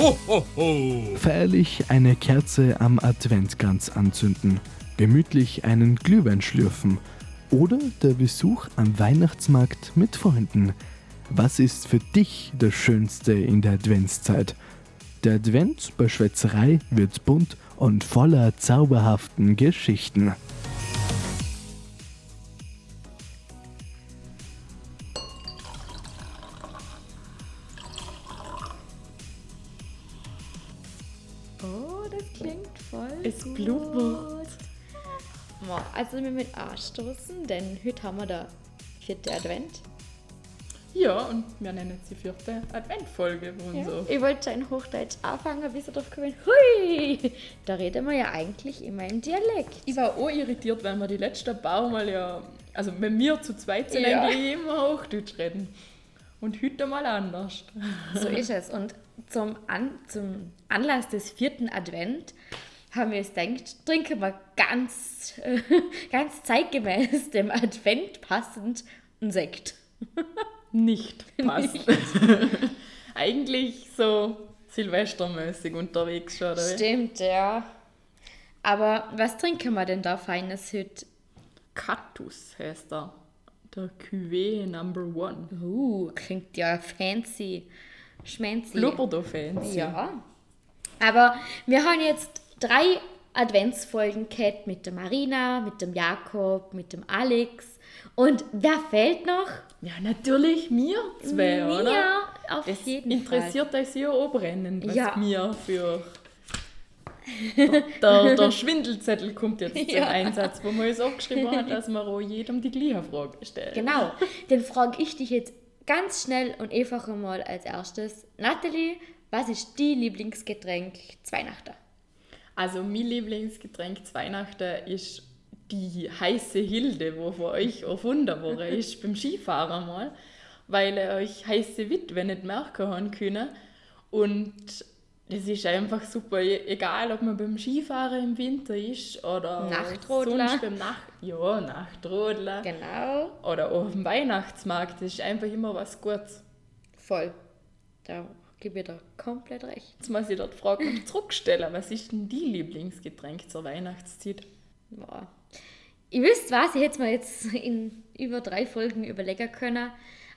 Ho. Feierlich eine Kerze am Adventkranz anzünden, gemütlich einen Glühwein schlürfen oder der Besuch am Weihnachtsmarkt mit Freunden. Was ist für dich das Schönste in der Adventszeit? Der Advent bei Schwätzerei wird bunt und voller zauberhaften Geschichten. Also wir mit anstoßen, denn heute haben wir der vierte Advent. Ja, und wir nennen sie vierte Adventfolge bei uns auch. Ich wollte in Hochdeutsch anfangen, bis ich drauf gekommen Hui! Da reden wir ja eigentlich immer im Dialekt. Ich war auch irritiert, weil wir die letzten paar Mal ja, also wenn wir zu zweit sind, Ja. eigentlich immer Hochdeutsch reden. Und heute mal anders. So ist es. Und zum, An zum Anlass des vierten Advent haben wir uns gedacht, trinken wir ganz, äh, ganz zeitgemäß dem Advent passend einen Sekt. Nicht passt. Eigentlich so silvestermäßig unterwegs schon, oder? Stimmt, ja. Aber was trinken wir denn da Feines heute? Kaktus heißt er. Der Cuvée Number One. Uh, klingt ja fancy. Schmancy. Blubbert auch fancy. Ja. Aber wir haben jetzt drei Adventsfolgen gehabt mit der Marina, mit dem Jakob, mit dem Alex. Und wer fehlt noch? Ja, natürlich mir zwei, oder? Ja, auf Das jeden interessiert euch ja auch brennend, was Ja. mir für. Der, der, der Schwindelzettel kommt jetzt Ja. zum Einsatz, wo man jetzt aufgeschrieben hat, dass man auch jedem die gleiche Frage stellt. Fall. Genau. Den frage ich dich jetzt ganz schnell und einfach mal als erstes. Nathalie, was ist die Lieblingsgetränk Weihnachten? Also, mein Lieblingsgetränk zu Weihnachten ist die heiße Hilde, wo für euch erfunden worden ist beim Skifahren mal, weil ihr euch heiße Witwe nicht merken haben können. Und das ist einfach super, e- egal ob man beim Skifahren im Winter ist oder Nachtrodler. sonst beim Nacht ja, Nachtrodler Genau. oder auf dem Weihnachtsmarkt, das ist einfach immer was Gutes. Voll. Da gebe ich dir komplett recht. Jetzt muss ich dort die Frage noch zurückstellen, was ist denn die Lieblingsgetränk zur Weihnachtszeit? Boah. Ihr wisst was, ich hätte es mir jetzt in über drei Folgen überlegen können,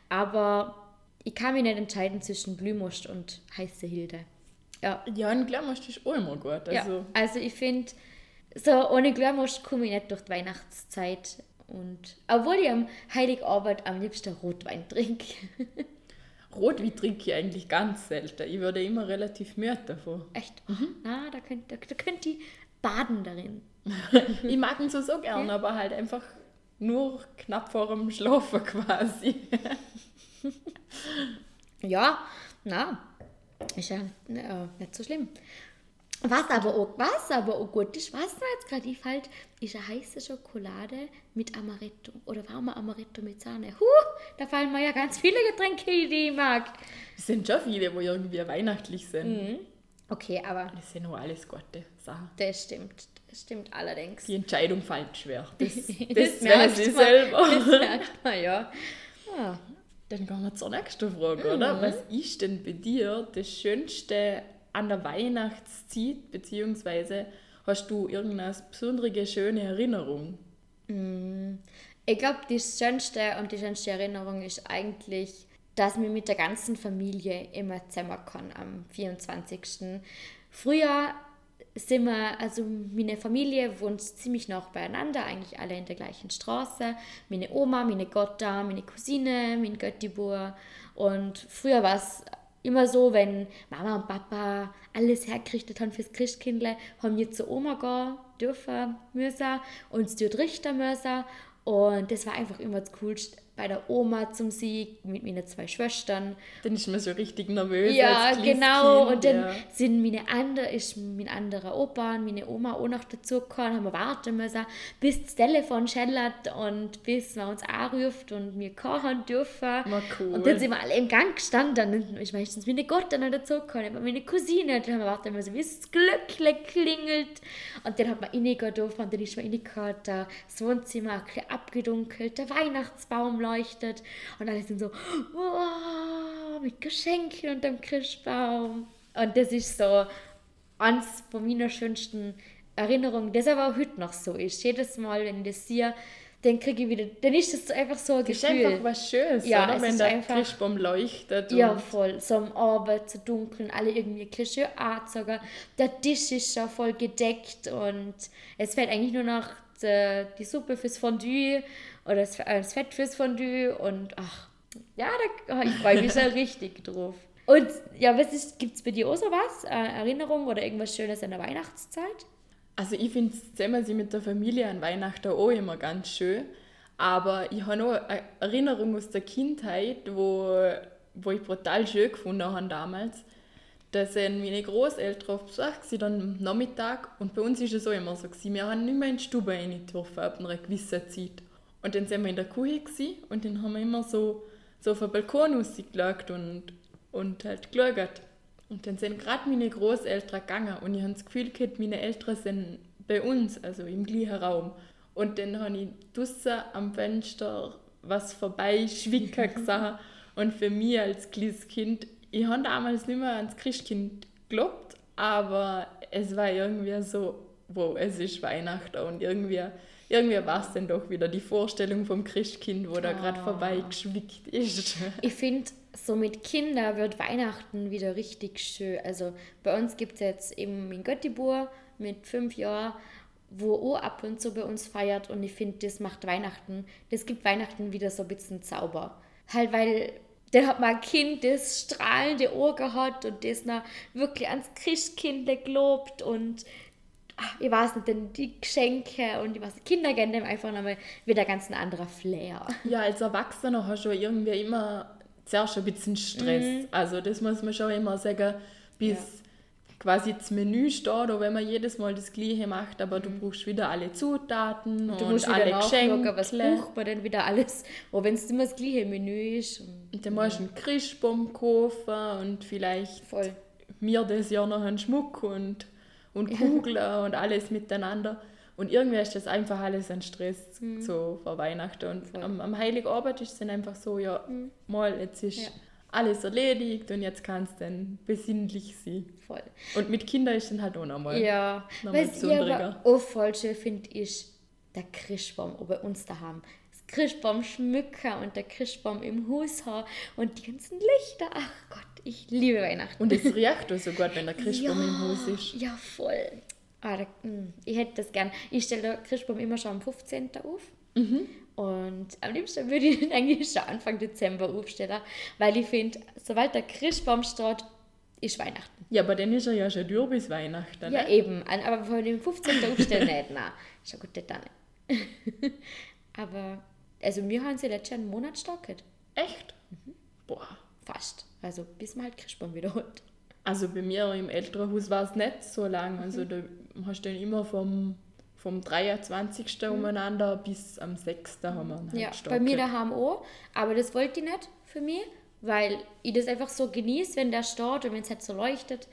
aber ich kann mich nicht entscheiden zwischen Blühmost und heiße Hilde. Ja, Ja, ein Glammost ist auch immer gut. Also, ja. also ich finde, so ohne Blühmost komme ich nicht durch die Weihnachtszeit. Und obwohl ich am Heiligabend am liebsten Rotwein trinke. Rotwein trinke ich eigentlich ganz selten. Ich werde immer relativ müde davon. Echt? Na, da könnt, da, da könnt ihr baden darin. ich mag ihn so, so gern, aber halt einfach nur knapp vor dem Schlafen quasi. Ja, na, ist ja äh, nicht so schlimm. Was aber auch, was aber auch gut ist, was mir jetzt gerade einfällt, ist eine heiße Schokolade mit Amaretto oder warmer Amaretto mit Sahne. Huh, da fallen mir ja ganz viele Getränke, die ich mag. Es sind schon viele, die irgendwie weihnachtlich sind. Mhm. Okay, aber Das sind auch alles gute Sachen. das stimmt, das stimmt allerdings. Die Entscheidung fällt schwer. Das, das, Das merkt man. selber. Das merkt man, ja. ja. Dann kommen wir zur nächsten Frage, oder? Was ist denn bei dir das Schönste an der Weihnachtszeit, beziehungsweise hast du irgendeine besondere schöne Erinnerung? Ich glaube, die schönste und die schönste Erinnerung ist eigentlich, dass wir mit der ganzen Familie immer zusammen kann am 24. Früher sind wir, also meine Familie wohnt ziemlich nah beieinander, eigentlich alle in der gleichen Straße. Meine Oma, meine Gotta, meine Cousine, mein Göttibur. Und früher war es immer so, wenn Mama und Papa alles hergerichtet haben fürs Christkindle, haben wir zur Oma gehen dürfen müssen und es dort richten müssen. Und das war einfach immer das Coolste bei der Oma zum Sieg mit meinen zwei Schwestern. Dann ist man so richtig nervös. Ja, genau. Kind, Und dann ja. sind meine andere, ist mein anderer Opa und meine Oma auch noch dazugekommen, haben wir warten müssen, bis das Telefon schellert und bis man uns anruft und wir kochen dürfen. Na cool. Und dann sind wir alle im Gang gestanden. Und dann ist meistens meine Gotte noch dazugekommen, meine Cousine. Und dann haben wir warten müssen, bis das Glöckle klingelt. Und dann hat man reingehen dürfen und dann ist man reingekommen, das Wohnzimmer ein abgedunkelt, der Weihnachtsbaum leuchtet und alle sind so, wow, mit Geschenken unterm Christbaum. Und das ist so eins von meiner schönsten Erinnerungen, das aber auch heute noch so ist. Jedes Mal, wenn ich das sehe, dann kriege ich wieder, dann ist das einfach so ein Das ist Gefühl. einfach was Schönes, Ja, oder? wenn ist der einfach- Christbaum leuchtet. Ja, und- voll. So am Abend, so dunkeln, alle irgendwie schön angezogen. Der Tisch ist schon voll gedeckt und es fällt eigentlich nur noch die, die Suppe fürs Fondue oder das, äh, Fett fürs Fondue und ach, ja, da, ich freue mich schon richtig drauf. Und ja, was ist, gibt es bei dir auch so was? Äh, Erinnerung oder irgendwas Schönes in der Weihnachtszeit? Also ich finde zusammen sie mit der Familie an Weihnachten auch immer ganz schön. Aber ich habe noch eine Erinnerung aus der Kindheit, wo, wo ich brutal schön gefunden habe damals. Da sind meine Großeltern auf Besuch dann am Nachmittag. Und bei uns ist es auch immer so. Wir haben nicht mehr in die Stube rein ab einer gewissen Zeit. Und dann sind wir in der Küche gewesen, und dann haben wir immer so, so auf den Balkon rausgeschaut und, und halt geschaut. Und dann sind gerade meine Großeltern gegangen und ich habe das Gefühl gehabt, meine Eltern sind bei uns, also im gleichen Raum. Und dann habe ich draussen am Fenster was vorbeischwicken gesehen. Und für mich als kleines Kind, ich habe damals nicht mehr ans Christkind geglaubt, aber es war irgendwie so, wow, es ist Weihnachten und irgendwie, irgendwie war es dann doch wieder die Vorstellung vom Christkind, wo da gerade Ah. vorbeigeschwickt ist. Ich finde, so mit Kindern wird Weihnachten wieder richtig schön. Also bei uns gibt es jetzt eben in Göttibur mit fünf Jahren, wo auch ab und zu bei uns feiert und ich finde, das macht Weihnachten, das gibt Weihnachten wieder so ein bisschen Zauber. Halt, weil dann hat man ein Kind, das strahlende Augen hat und das noch wirklich ans Christkind gelobt und ach, ich weiß nicht, dann die Geschenke und ich weiß nicht, Kinder geben dem einfach nochmal wieder ganz ein anderer Flair. Ja, als Erwachsener hast du irgendwie immer zuerst ein bisschen Stress. Also das muss man schon immer sagen, bis quasi das Menü steht, oder wenn man jedes Mal das Gleiche macht, aber du brauchst wieder alle Zutaten Du und musst alle wieder nachschauen, Geschenke. was braucht man denn wieder alles, auch wenn es immer das gleiche Menü ist. Und Und dann musst du einen Christbaum kaufen und vielleicht voll. mir das Jahr noch einen Schmuck und, und Kugeln und alles miteinander. Und irgendwie ist das einfach alles ein Stress Mhm. so vor Weihnachten. Und am, am Heiligabend ist es dann einfach so, ja, mal, jetzt ist Mhm. Ja. alles erledigt und jetzt kann es dann besinnlich sein. Voll. Und mit Kindern ist dann halt auch nochmal. Ja, Nochmal was ich auch voll schön finde, ist der Christbaum, auch bei uns daheim. Das Christbaum schmücken und der Christbaum im Haus haben und die ganzen Lichter. Ach Gott, ich liebe Weihnachten. Und es riecht auch so gut, wenn der Christbaum im Haus ist. Ja, voll. Ah, da, mh, ich hätte das gern. Ich stelle den Christbaum immer schon am 15. auf. Mhm. Und am liebsten würde ich ihn eigentlich schon Anfang Dezember aufstellen, weil ich finde, sobald der Christbaum steht, ist Weihnachten. Ja, aber dann ist er ja schon durch bis Weihnachten. Ja, ne? eben. An- Aber von dem 15. aufstellen nicht, nein. Ist ja gut, dann nicht. aber, also wir haben sie letztes Jahr einen Monat stocket. Echt? Mhm. Boah. Fast. Also bis man halt Christbaum wiederholt. Also bei mir im Elternhaus war es nicht so lang. Also da hast du dann immer vom, vom 23. umeinander bis am 6. haben wir halt Ja, bei gestockt. mir daheim auch. Aber das wollte ich nicht für mich, weil ich das einfach so genieße, wenn der steht und wenn es halt so leuchtet.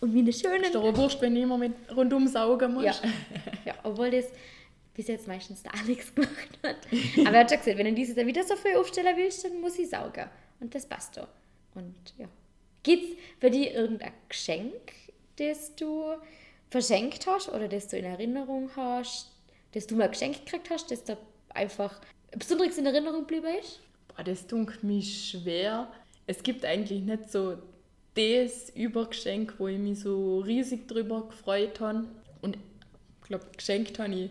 Und meine schönen Ist doch wurscht, wenn du immer mit rundum saugen musst. Ja. ja, obwohl das bis jetzt meistens der Alex gemacht hat. Aber er hat schon gesagt, wenn du dieses Jahr wieder so viel aufstellen willst, dann muss ich saugen. Und das passt doch. Und ja. Gibt es bei dir irgendein Geschenk, das du verschenkt hast oder das du in Erinnerung hast, das du mal geschenkt gekriegt hast, das da einfach besonders in Erinnerung geblieben ist? Boah, das dunkelt mich schwer. Es gibt eigentlich nicht so das Übergeschenk, wo ich mich so riesig drüber gefreut habe. Und ich glaube, geschenkt habe ich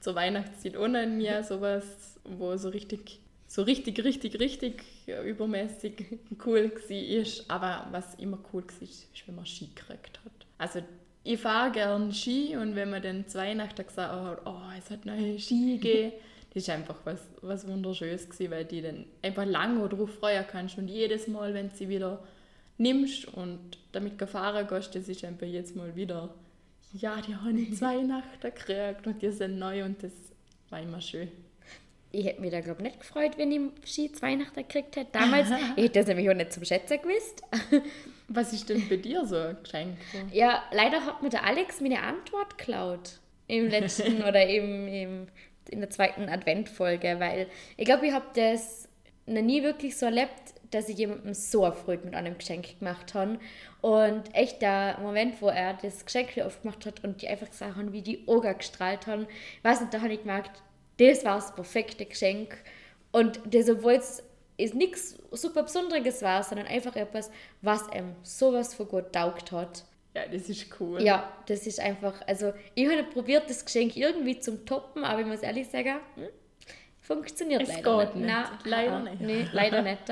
zur Weihnachtszeit auch nicht mehr sowas, wo so richtig, so richtig, richtig, richtig ja, übermäßig cool war. Aber was immer cool war, ist, wenn man Ski gekriegt hat. Also ich fahre gern Ski und wenn man dann zu Weihnachten gesagt hat, oh, es hat neue Ski gegeben, das ist einfach was, was Wunderschönes gewesen, weil die dann einfach lange darauf freuen kannst und jedes Mal, wenn sie wieder nimmst und damit gefahren gehst, das ist einfach jetzt mal wieder, ja, die haben ich zu Weihnachten gekriegt und die sind neu und das war immer schön. Ich hätte mich da, glaube ich, nicht gefreut, wenn ich zu Weihnachten gekriegt hätte. Damals, ich hätte das nämlich auch nicht zum Schätzen gewusst. Was ist denn bei dir so ein Geschenk? Ja, leider hat mir der Alex meine Antwort geklaut. Im letzten oder eben im, in der zweiten Adventfolge, weil ich glaube, ich habe das noch nie wirklich so erlebt, dass ich jemandem so erfreut mit einem Geschenk gemacht habe. Und echt der Moment, wo er das Geschenk aufgemacht hat und die einfach gesagt haben, wie die Augen gestrahlt haben, ich weiß nicht, da habe ich gemerkt, das war das perfekte Geschenk. Und das, obwohl es ist nichts super Besonderes war, sondern einfach etwas, was ihm sowas von gut taugt hat. Ja, das ist cool. Ja, das ist einfach, also ich habe probiert, das Geschenk irgendwie zum Toppen, aber ich muss ehrlich sagen, hm, funktioniert Es leider nicht. nicht. Nein, Leider ah, nicht. Nee, leider nicht.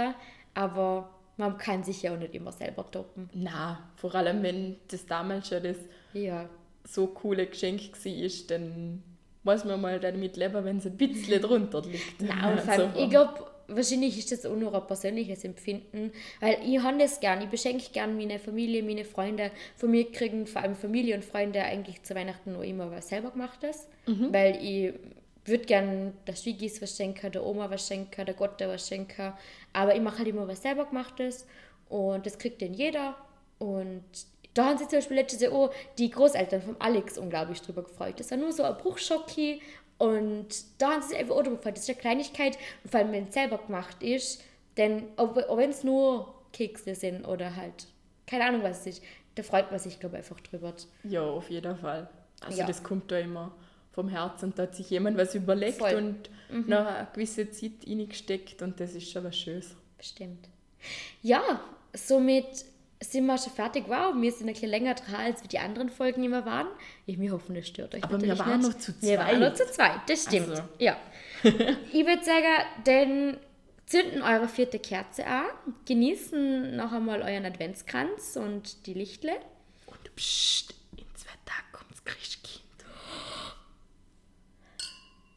Aber man kann sich ja auch nicht immer selber toppen. Na, vor allem wenn das damals schon das Ja, so coole Geschenk war, dann muss man mal damit leben, wenn es ein bisschen drunter liegt. Nein, und vor allem, So. ich glaube, wahrscheinlich ist das auch nur ein persönliches Empfinden, weil ich habe das gern, ich beschenke gern meine Familie, meine Freunde. Von mir kriegen vor allem Familie und Freunde eigentlich zu Weihnachten noch immer was selber gemachtes, weil ich würde gern der Schwiegis was schenken, der Oma was schenken, der Gotte was schenken, aber ich mache halt immer was selber gemachtes und das kriegt dann jeder und da haben sich zum Beispiel letztes Jahr auch die Großeltern von Alex unglaublich drüber gefreut. Das war nur so ein Bruchschocki und da haben sie sich einfach auch drüber gefreut. Das ist eine Kleinigkeit und vor allem, wenn es selber gemacht ist, denn auch, wenn es nur Kekse sind oder halt keine Ahnung was es ist, da freut man sich, glaube ich, einfach drüber. Ja, auf jeden Fall. Also Ja. das kommt da immer vom Herzen. Da hat sich jemand was überlegt Voll. und Mhm. noch eine gewisse Zeit reingesteckt und das ist schon was Schönes. Bestimmt. Ja, somit sind wir schon fertig. Wow, wir sind ein bisschen länger dran, als wir die anderen Folgen immer waren. Ich, wir hoffen, das stört euch Aber wir waren nicht. noch zu Wir waren zweit. noch zu zweit, das stimmt. Also. Ja. ich würde sagen, dann zünden eure vierte Kerze an, genießen noch einmal euren Adventskranz und die Lichtle. Und pst, in zwei Tagen kommt's Christkind.